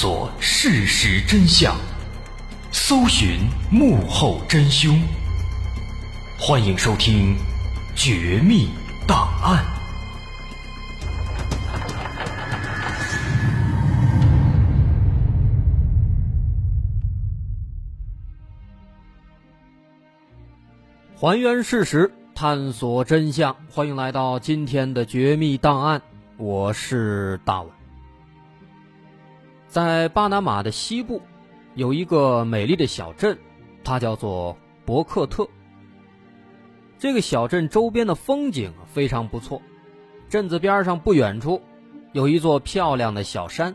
索事实真相，搜寻幕后真凶。欢迎收听《绝密档案》，还原事实，探索真相。欢迎来到今天的《绝密档案》，我是大碗。在巴拿马的西部，有一个美丽的小镇，它叫做博克特。这个小镇周边的风景非常不错，镇子边上不远处有一座漂亮的小山，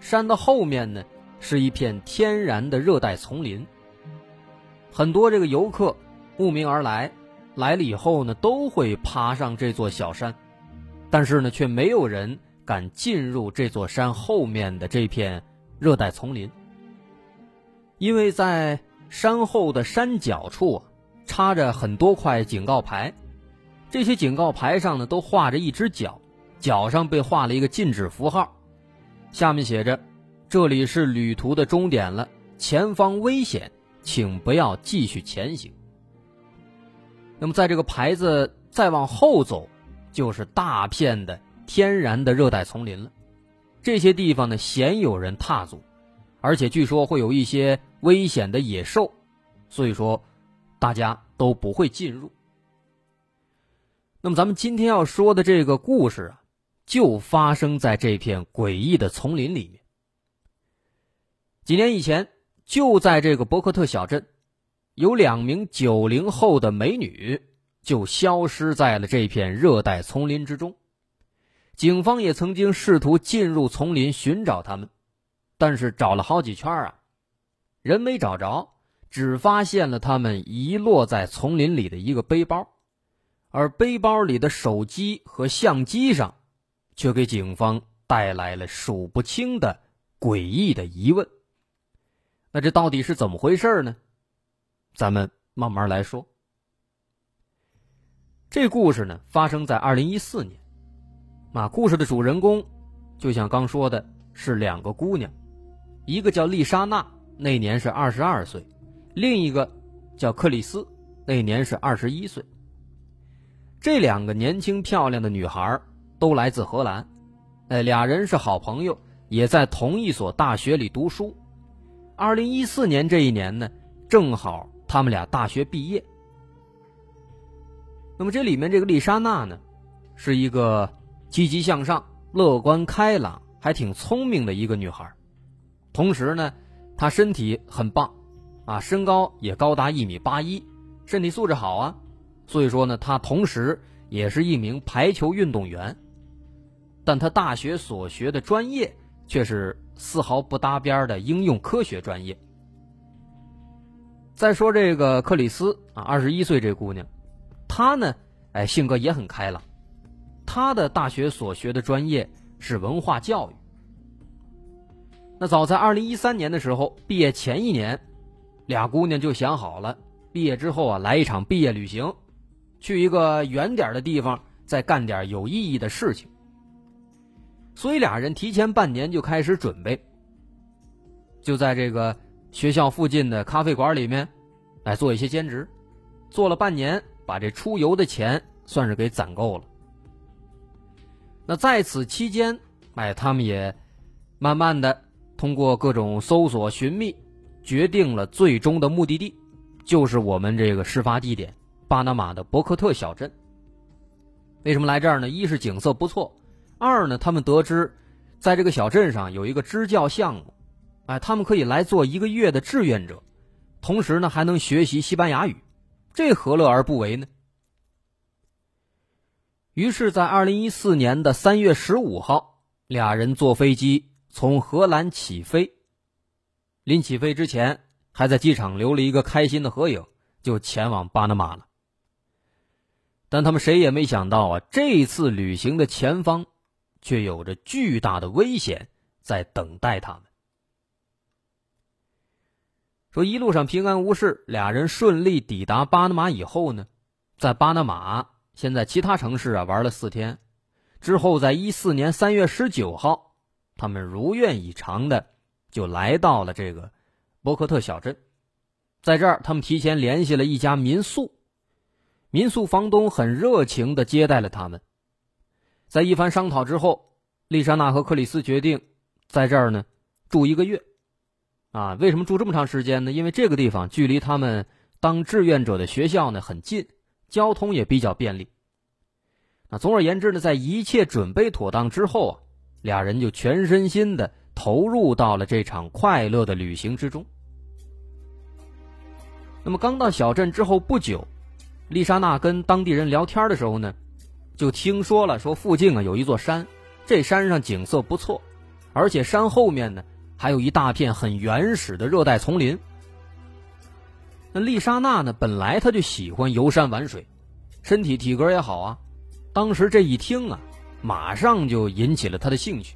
山的后面呢是一片天然的热带丛林。很多这个游客慕名而来，来了以后呢都会爬上这座小山，但是呢却没有人。敢进入这座山后面的这片热带丛林，因为在山后的山脚处啊，插着很多块警告牌，这些警告牌上呢都画着一只脚，脚上被画了一个禁止符号，下面写着：“这里是旅途的终点了，前方危险，请不要继续前行。”那么，在这个牌子再往后走，就是大片的。天然的热带丛林了，这些地方呢鲜有人踏足，而且据说会有一些危险的野兽，所以说大家都不会进入。那么咱们今天要说的这个故事啊，就发生在这片诡异的丛林里面。几年以前，就在这个伯克特小镇，有两名九零后的美女就消失在了这片热带丛林之中。警方也曾经试图进入丛林寻找他们，但是找了好几圈啊，人没找着，只发现了他们遗落在丛林里的一个背包，而背包里的手机和相机上，却给警方带来了数不清的诡异的疑问。那这到底是怎么回事呢？咱们慢慢来说。这故事呢，发生在二零一四年。啊，故事的主人公，就像刚说的，是两个姑娘，一个叫丽莎娜，那年是二十二岁；另一个叫克里斯，那年是二十一岁。这两个年轻漂亮的女孩都来自荷兰，哎，俩人是好朋友，也在同一所大学里读书。二零一四年这一年呢，正好他们俩大学毕业。那么这里面这个丽莎娜呢，是一个。积极向上、乐观开朗，还挺聪明的一个女孩。同时呢，她身体很棒，啊，身高也高达一米八一，身体素质好啊。所以说呢，她同时也是一名排球运动员。但她大学所学的专业却是丝毫不搭边的应用科学专业。再说这个克里斯啊，二十一岁这姑娘，她呢，哎，性格也很开朗。他的大学所学的专业是文化教育。那早在二零一三年的时候，毕业前一年，俩姑娘就想好了，毕业之后啊，来一场毕业旅行，去一个远点的地方，再干点有意义的事情。所以俩人提前半年就开始准备，就在这个学校附近的咖啡馆里面，来做一些兼职，做了半年，把这出游的钱算是给攒够了。那在此期间，哎，他们也慢慢的通过各种搜索寻觅，决定了最终的目的地，就是我们这个事发地点巴拿马的博克特小镇。为什么来这儿呢？一是景色不错，二呢，他们得知，在这个小镇上有一个支教项目，哎，他们可以来做一个月的志愿者，同时呢，还能学习西班牙语，这何乐而不为呢？于是，在二零一四年的三月十五号，俩人坐飞机从荷兰起飞。临起飞之前，还在机场留了一个开心的合影，就前往巴拿马了。但他们谁也没想到啊，这次旅行的前方，却有着巨大的危险在等待他们。说一路上平安无事，俩人顺利抵达巴拿马以后呢，在巴拿马。现在其他城市啊玩了四天，之后在一四年三月十九号，他们如愿以偿的就来到了这个博克特小镇，在这儿，他们提前联系了一家民宿，民宿房东很热情的接待了他们。在一番商讨之后，丽莎娜和克里斯决定在这儿呢住一个月。啊，为什么住这么长时间呢？因为这个地方距离他们当志愿者的学校呢很近，交通也比较便利。那总而言之呢，在一切准备妥当之后啊，俩人就全身心的投入到了这场快乐的旅行之中。那么刚到小镇之后不久，丽莎娜跟当地人聊天的时候呢，就听说了说附近啊有一座山，这山上景色不错，而且山后面呢。还有一大片很原始的热带丛林。那丽莎娜呢？本来她就喜欢游山玩水，身体体格也好啊。当时这一听啊，马上就引起了她的兴趣。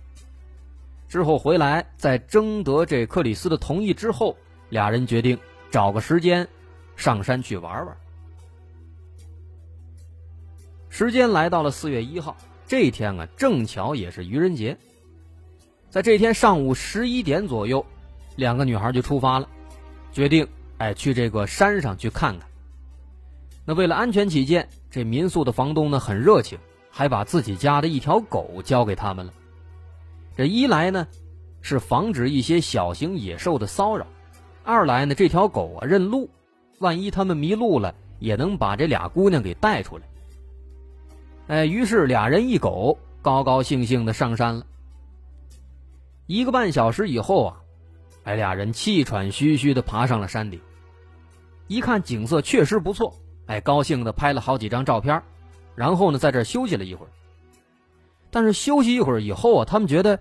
之后回来，在征得这克里斯的同意之后，俩人决定找个时间上山去玩玩。时间来到了四月一号，这天啊，正巧也是愚人节。在这天上午十一点左右，两个女孩就出发了，决定哎去这个山上去看看。那为了安全起见，这民宿的房东呢很热情，还把自己家的一条狗交给他们了。这一来呢是防止一些小型野兽的骚扰，二来呢这条狗啊认路，万一他们迷路了，也能把这俩姑娘给带出来。哎，于是俩人一狗高高兴兴的上山了。一个半小时以后啊，哎，俩人气喘吁吁的爬上了山顶。一看景色确实不错，哎，高兴的拍了好几张照片，然后呢，在这休息了一会儿。但是休息一会儿以后啊，他们觉得，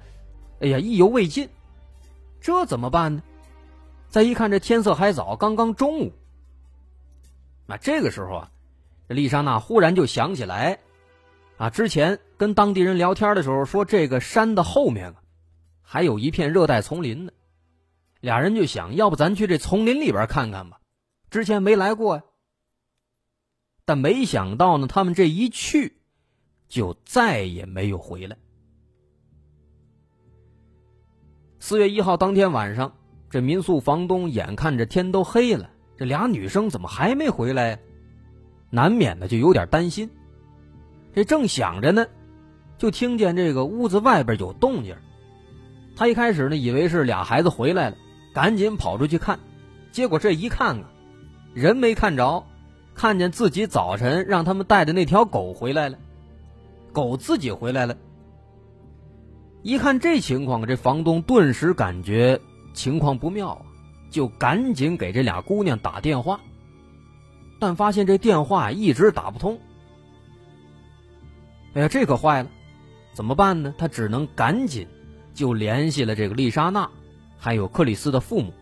哎呀，意犹未尽，这怎么办呢？再一看，这天色还早，刚刚中午。那这个时候啊，这丽莎娜忽然就想起来，啊，之前跟当地人聊天的时候说，这个山的后面啊。还有一片热带丛林呢，俩人就想要不咱去这丛林里边看看吧，之前没来过呀。但没想到呢，他们这一去，就再也没有回来。四月一号当天晚上，这民宿房东眼看着天都黑了，这俩女生怎么还没回来呀？难免的就有点担心。这正想着呢，就听见这个屋子外边有动静。他一开始呢，以为是俩孩子回来了，赶紧跑出去看，结果这一看啊，人没看着，看见自己早晨让他们带的那条狗回来了，狗自己回来了。一看这情况，这房东顿时感觉情况不妙啊，就赶紧给这俩姑娘打电话，但发现这电话一直打不通。哎呀，这可坏了，怎么办呢？他只能赶紧。就联系了这个丽莎娜，还有克里斯的父母。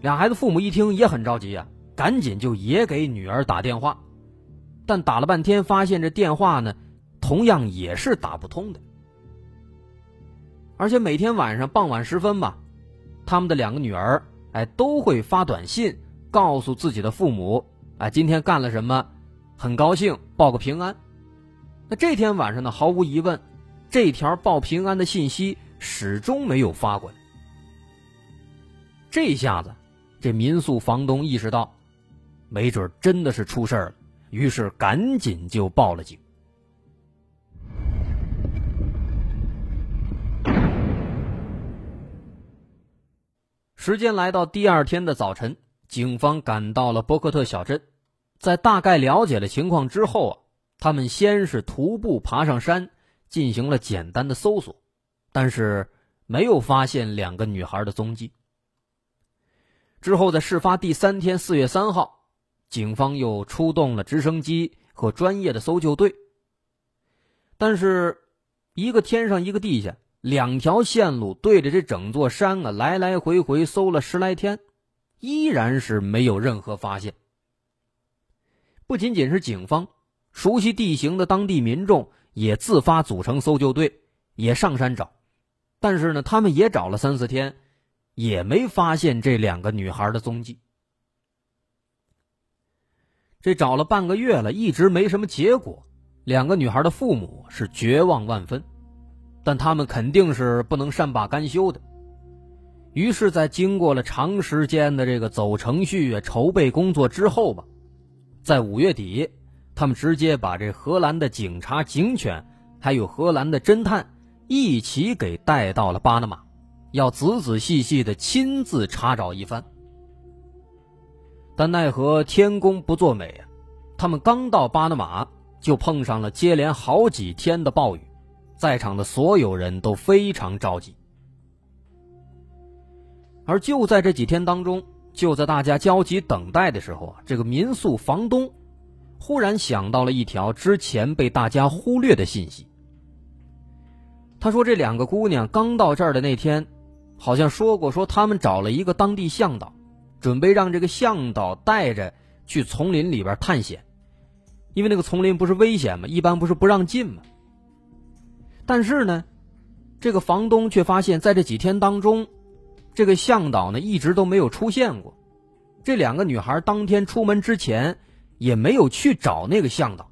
俩孩子父母一听也很着急啊，赶紧就也给女儿打电话，但打了半天，发现这电话呢，同样也是打不通的。而且每天晚上傍晚时分吧，他们的两个女儿哎都会发短信告诉自己的父母，哎今天干了什么，很高兴报个平安。那这天晚上呢，毫无疑问。这条报平安的信息始终没有发过来。这下子，这民宿房东意识到，没准真的是出事了，于是赶紧就报了警。时间来到第二天的早晨，警方赶到了伯克特小镇，在大概了解了情况之后啊，他们先是徒步爬上山。进行了简单的搜索，但是没有发现两个女孩的踪迹。之后，在事发第三天，四月三号，警方又出动了直升机和专业的搜救队。但是，一个天上一个地下，两条线路对着这整座山啊，来来回回搜了十来天，依然是没有任何发现。不仅仅是警方，熟悉地形的当地民众。也自发组成搜救队，也上山找，但是呢，他们也找了三四天，也没发现这两个女孩的踪迹。这找了半个月了，一直没什么结果，两个女孩的父母是绝望万分。但他们肯定是不能善罢甘休的。于是，在经过了长时间的这个走程序、筹备工作之后吧，在五月底，他们直接把这荷兰的警察、警犬，还有荷兰的侦探一起给带到了巴拿马，要仔仔细细的亲自查找一番。但奈何天公不作美啊，他们刚到巴拿马，就碰上了接连好几天的暴雨，在场的所有人都非常着急。而就在这几天当中，就在大家焦急等待的时候啊，这个民宿房东忽然想到了一条之前被大家忽略的信息。他说：“这两个姑娘刚到这儿的那天，好像说过，说他们找了一个当地向导，准备让这个向导带着去丛林里边探险，因为那个丛林不是危险吗？一般不是不让进吗？但是呢，这个房东却发现，在这几天当中。”这个向导呢，一直都没有出现过。这两个女孩当天出门之前，也没有去找那个向导。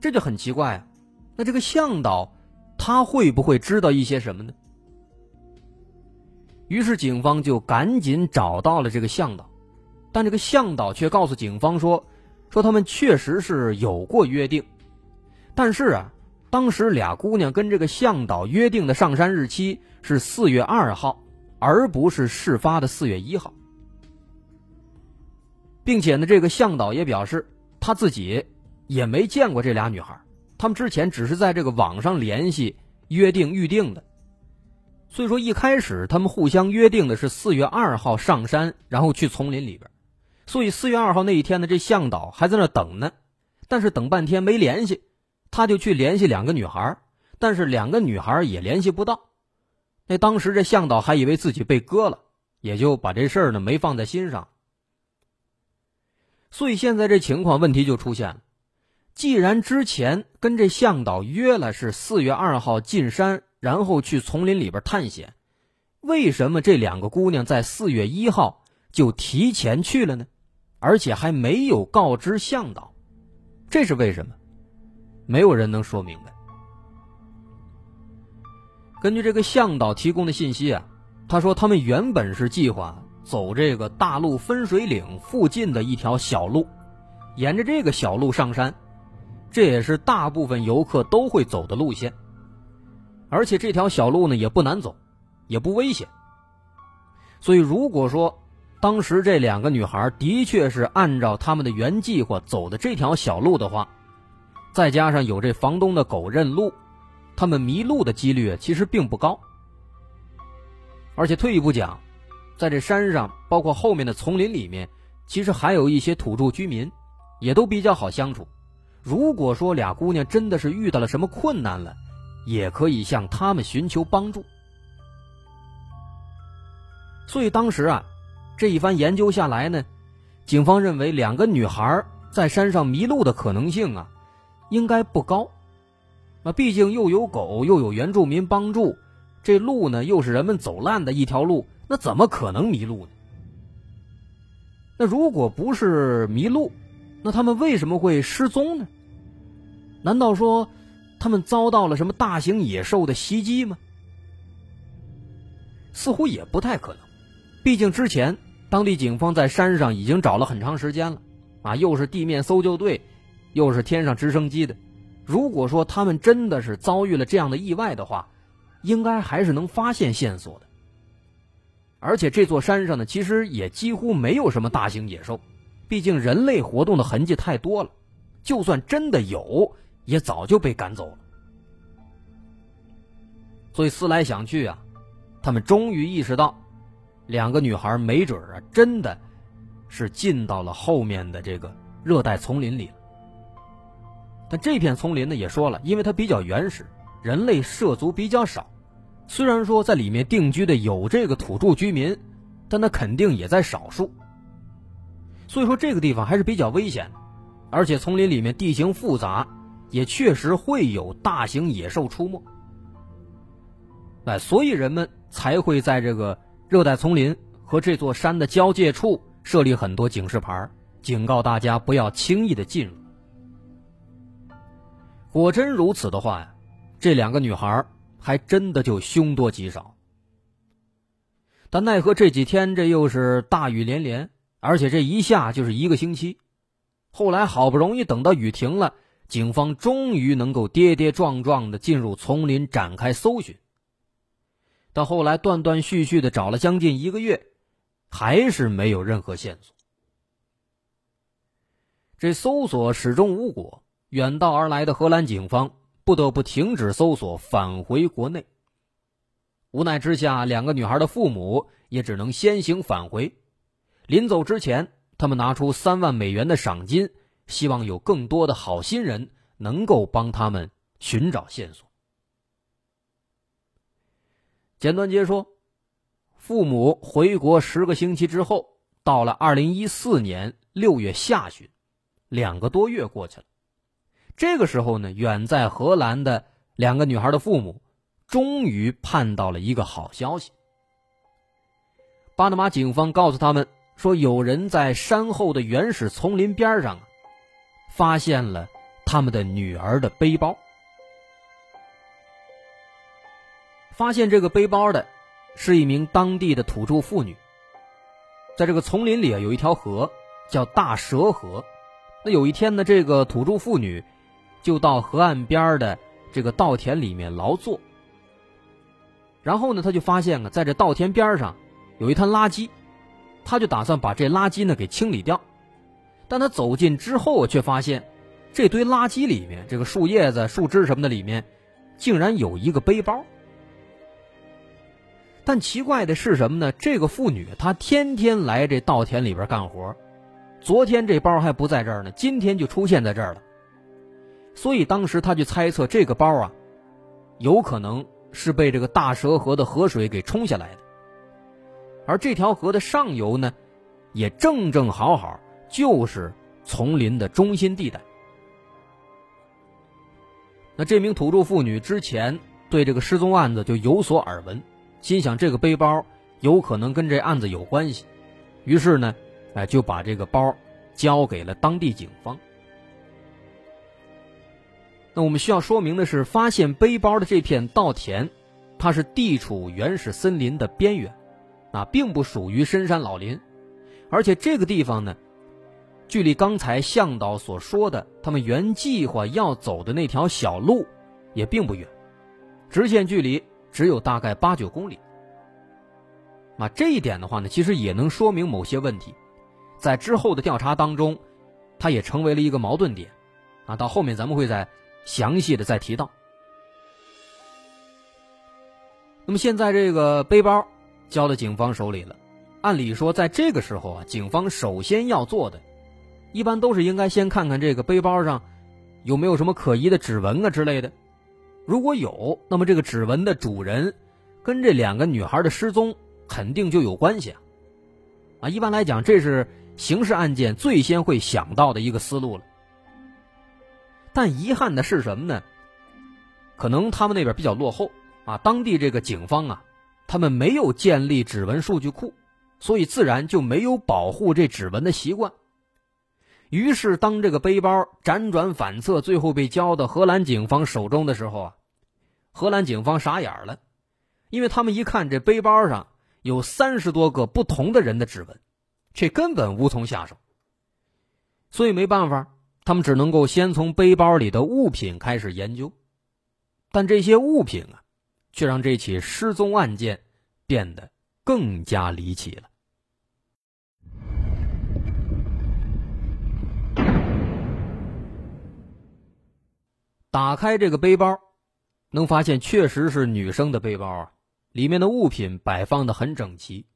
这就很奇怪啊。那这个向导，他会不会知道一些什么呢？于是警方就赶紧找到了这个向导，但这个向导却告诉警方说：“说他们确实是有过约定，但是啊。”当时俩姑娘跟这个向导约定的上山日期是四月二号，而不是事发的四月一号，并且呢，这个向导也表示他自己也没见过这俩女孩，他们之前只是在这个网上联系约定预定的，所以说一开始他们互相约定的是四月二号上山，然后去丛林里边，所以四月二号那一天呢，这向导还在那等呢，但是等半天没联系。他就去联系两个女孩，但是两个女孩也联系不到。那当时这向导还以为自己被割了，也就把这事儿呢没放在心上。所以现在这情况问题就出现了：既然之前跟这向导约了是四月二号进山，然后去丛林里边探险，为什么这两个姑娘在四月一号就提前去了呢？而且还没有告知向导，这是为什么？没有人能说明白。根据这个向导提供的信息啊，他说他们原本是计划走这个大陆分水岭附近的一条小路，沿着这个小路上山，这也是大部分游客都会走的路线。而且这条小路呢也不难走，也不危险。所以如果说当时这两个女孩的确是按照他们的原计划走的这条小路的话，再加上有这房东的狗认路，他们迷路的几率其实并不高。而且退一步讲，在这山上，包括后面的丛林里面，其实还有一些土著居民，也都比较好相处。如果说俩姑娘真的是遇到了什么困难了，也可以向他们寻求帮助。所以当时啊，这一番研究下来呢，警方认为两个女孩在山上迷路的可能性啊。应该不高，那毕竟又有狗，又有原住民帮助，这路呢又是人们走烂的一条路，那怎么可能迷路呢？那如果不是迷路，那他们为什么会失踪呢？难道说他们遭到了什么大型野兽的袭击吗？似乎也不太可能，毕竟之前当地警方在山上已经找了很长时间了，啊，又是地面搜救队。又是天上直升机的，如果说他们真的是遭遇了这样的意外的话，应该还是能发现线索的。而且这座山上呢，其实也几乎没有什么大型野兽，毕竟人类活动的痕迹太多了。就算真的有，也早就被赶走了。所以思来想去啊，他们终于意识到，两个女孩没准啊，真的是进到了后面的这个热带丛林里了。但这片丛林呢，也说了，因为它比较原始，人类涉足比较少。虽然说在里面定居的有这个土著居民，但那肯定也在少数。所以说这个地方还是比较危险的，而且丛林里面地形复杂，也确实会有大型野兽出没。哎，所以人们才会在这个热带丛林和这座山的交界处设立很多警示牌，警告大家不要轻易的进入。果真如此的话呀，这两个女孩还真的就凶多吉少。但奈何这几天这又是大雨连连，而且这一下就是一个星期。后来好不容易等到雨停了，警方终于能够跌跌撞撞的进入丛林展开搜寻。到后来断断续续的找了将近一个月，还是没有任何线索。这搜索始终无果，远道而来的荷兰警方不得不停止搜索，返回国内。无奈之下，两个女孩的父母也只能先行返回。临走之前，他们拿出三万美元的赏金，希望有更多的好心人能够帮他们寻找线索。简短截说，父母回国十个星期之后，到了二零一四年六月下旬，两个多月过去了。这个时候呢，远在荷兰的两个女孩的父母，终于盼到了一个好消息。巴拿马警方告诉他们说，有人在山后的原始丛林边上啊，发现了他们的女儿的背包。发现这个背包的，是一名当地的土著妇女。在这个丛林里啊，有一条河，叫大蛇河。那有一天呢，这个土著妇女就到河岸边的这个稻田里面劳作。然后呢，他就发现啊，在这稻田边上有一滩垃圾，他就打算把这垃圾呢给清理掉。但他走近之后，却发现这堆垃圾里面，这个树叶子、树枝什么的里面，竟然有一个背包。但奇怪的是什么呢？这个妇女她天天来这稻田里边干活，昨天这包还不在这儿呢，今天就出现在这儿了。所以当时他就猜测这个包啊，有可能是被这个大蛇河的河水给冲下来的。而这条河的上游呢，也正正好好就是丛林的中心地带。那这名土著妇女之前对这个失踪案子就有所耳闻。心想这个背包有可能跟这案子有关系，于是呢，哎就把这个包交给了当地警方。那我们需要说明的是，发现背包的这片稻田，它是地处原始森林的边缘，啊，并不属于深山老林，而且这个地方呢，距离刚才向导所说的他们原计划要走的那条小路也并不远，直线距离。只有大概八九公里，啊，这一点的话呢，其实也能说明某些问题，在之后的调查当中，它也成为了一个矛盾点，啊，到后面咱们会再详细的再提到。那么现在这个背包交到警方手里了，按理说在这个时候啊，警方首先要做的，一般都是应该先看看这个背包上有没有什么可疑的指纹啊之类的。如果有，那么这个指纹的主人跟这两个女孩的失踪肯定就有关系啊！啊，一般来讲，这是刑事案件最先会想到的一个思路了。但遗憾的是什么呢？可能他们那边比较落后啊，当地这个警方啊，他们没有建立指纹数据库，所以自然就没有保护这指纹的习惯。于是，当这个背包辗转反侧，最后被交到荷兰警方手中的时候啊，荷兰警方傻眼了，因为他们一看这背包上有三十多个不同的人的指纹，却根本无从下手。所以没办法，他们只能够先从背包里的物品开始研究，但这些物品啊，却让这起失踪案件变得更加离奇了。打开这个背包，能发现确实是女生的背包啊，里面的物品摆放的很整齐，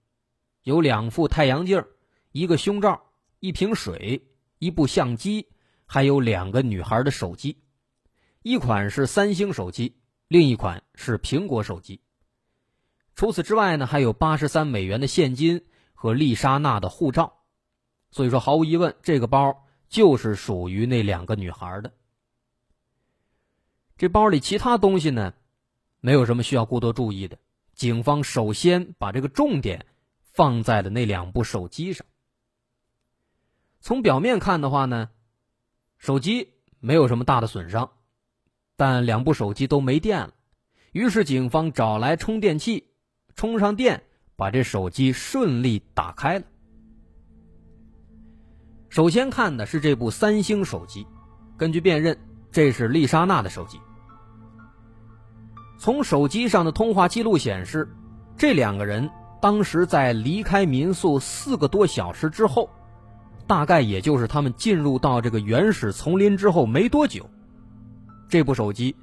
有两副太阳镜，一个胸罩，一瓶水，一部相机，还有两个女孩的手机，一款是三星手机，另一款是苹果手机。除此之外呢，还有八十三美元的现金和丽莎娜的护照，所以说毫无疑问，这个包就是属于那两个女孩的。这包里其他东西呢，没有什么需要过多注意的。警方首先把这个重点放在了那两部手机上。从表面看的话呢，手机没有什么大的损伤，但两部手机都没电了。于是警方找来充电器，充上电，把这手机顺利打开了。首先看的是这部三星手机，根据辨认，这是丽莎娜的手机。从手机上的通话记录显示，这两个人当时在离开民宿四个多小时之后。大概也就是他们进入到这个原始丛林之后没多久，这部手机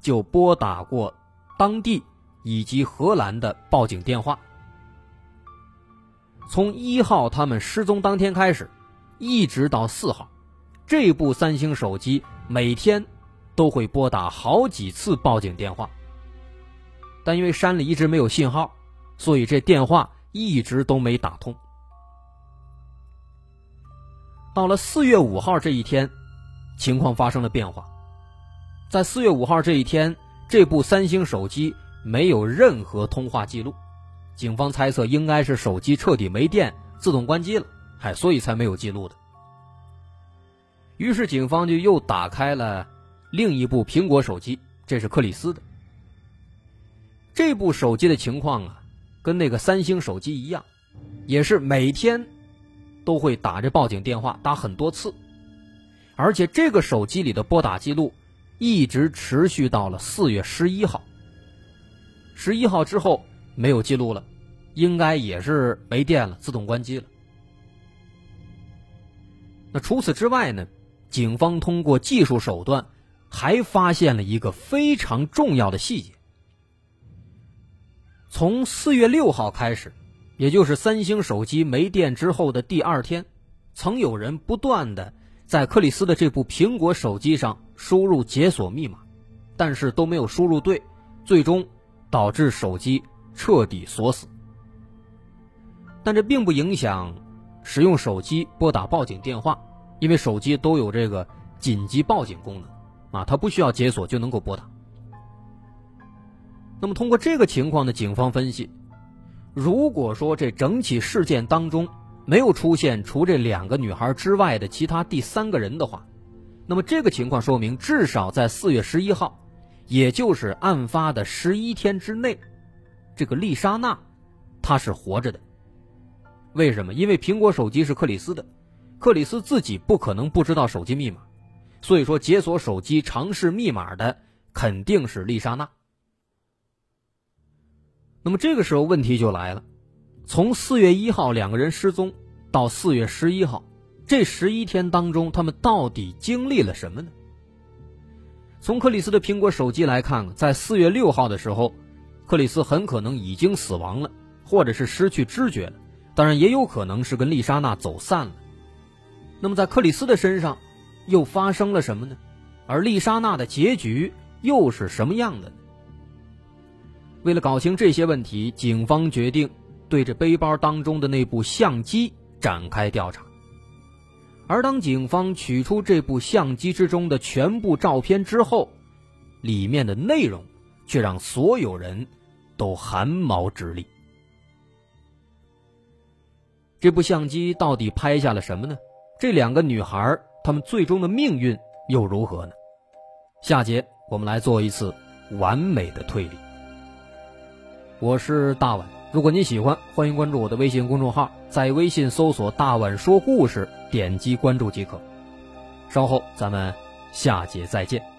就拨打过当地以及荷兰的报警电话。从一号他们失踪当天开始，一直到四号，这部三星手机每天都会拨打好几次报警电话。但因为山里一直没有信号，所以这电话一直都没打通。到了四月五号这一天，情况发生了变化。在四月五号这一天，这部三星手机没有任何通话记录，警方猜测应该是手机彻底没电，自动关机了，嗨，所以才没有记录的。于是警方就又打开了另一部苹果手机，这是克里斯的。这部手机的情况啊，跟那个三星手机一样，也是每天。都会打着报警电话，打很多次，而且这个手机里的拨打记录一直持续到了四月十一号。十一号之后没有记录了，应该也是没电了，自动关机了。那除此之外呢？警方通过技术手段还发现了一个非常重要的细节：从四月六号开始。也就是三星手机没电之后的第二天，曾有人不断的在克里斯的这部苹果手机上输入解锁密码，但是都没有输入对，最终导致手机彻底锁死。但这并不影响使用手机拨打报警电话，因为手机都有这个紧急报警功能，啊，它不需要解锁就能够拨打。那么通过这个情况的警方分析。如果说这整起事件当中没有出现除这两个女孩之外的其他第三个人的话，那么这个情况说明至少在四月十一号，也就是案发的十一天之内，这个丽莎娜她是活着的。为什么？因为苹果手机是克里斯的，克里斯自己不可能不知道手机密码，所以说解锁手机尝试密码的肯定是丽莎娜。那么这个时候问题就来了，从四月一号两个人失踪到四月十一号，这十一天当中，他们到底经历了什么呢？从克里斯的苹果手机来看，在四月六号的时候，克里斯很可能已经死亡了，或者是失去知觉了，当然也有可能是跟丽莎娜走散了。那么在克里斯的身上又发生了什么呢？而丽莎娜的结局又是什么样的？为了搞清这些问题，警方决定对着背包当中的那部相机展开调查。而当警方取出这部相机之中的全部照片之后，里面的内容却让所有人都汗毛直立。这部相机到底拍下了什么呢？这两个女孩她们最终的命运又如何呢？下节我们来做一次完美的推理。我是大碗，如果您喜欢，欢迎关注我的微信公众号，在微信搜索“大碗说故事”，点击关注即可。稍后咱们下节再见。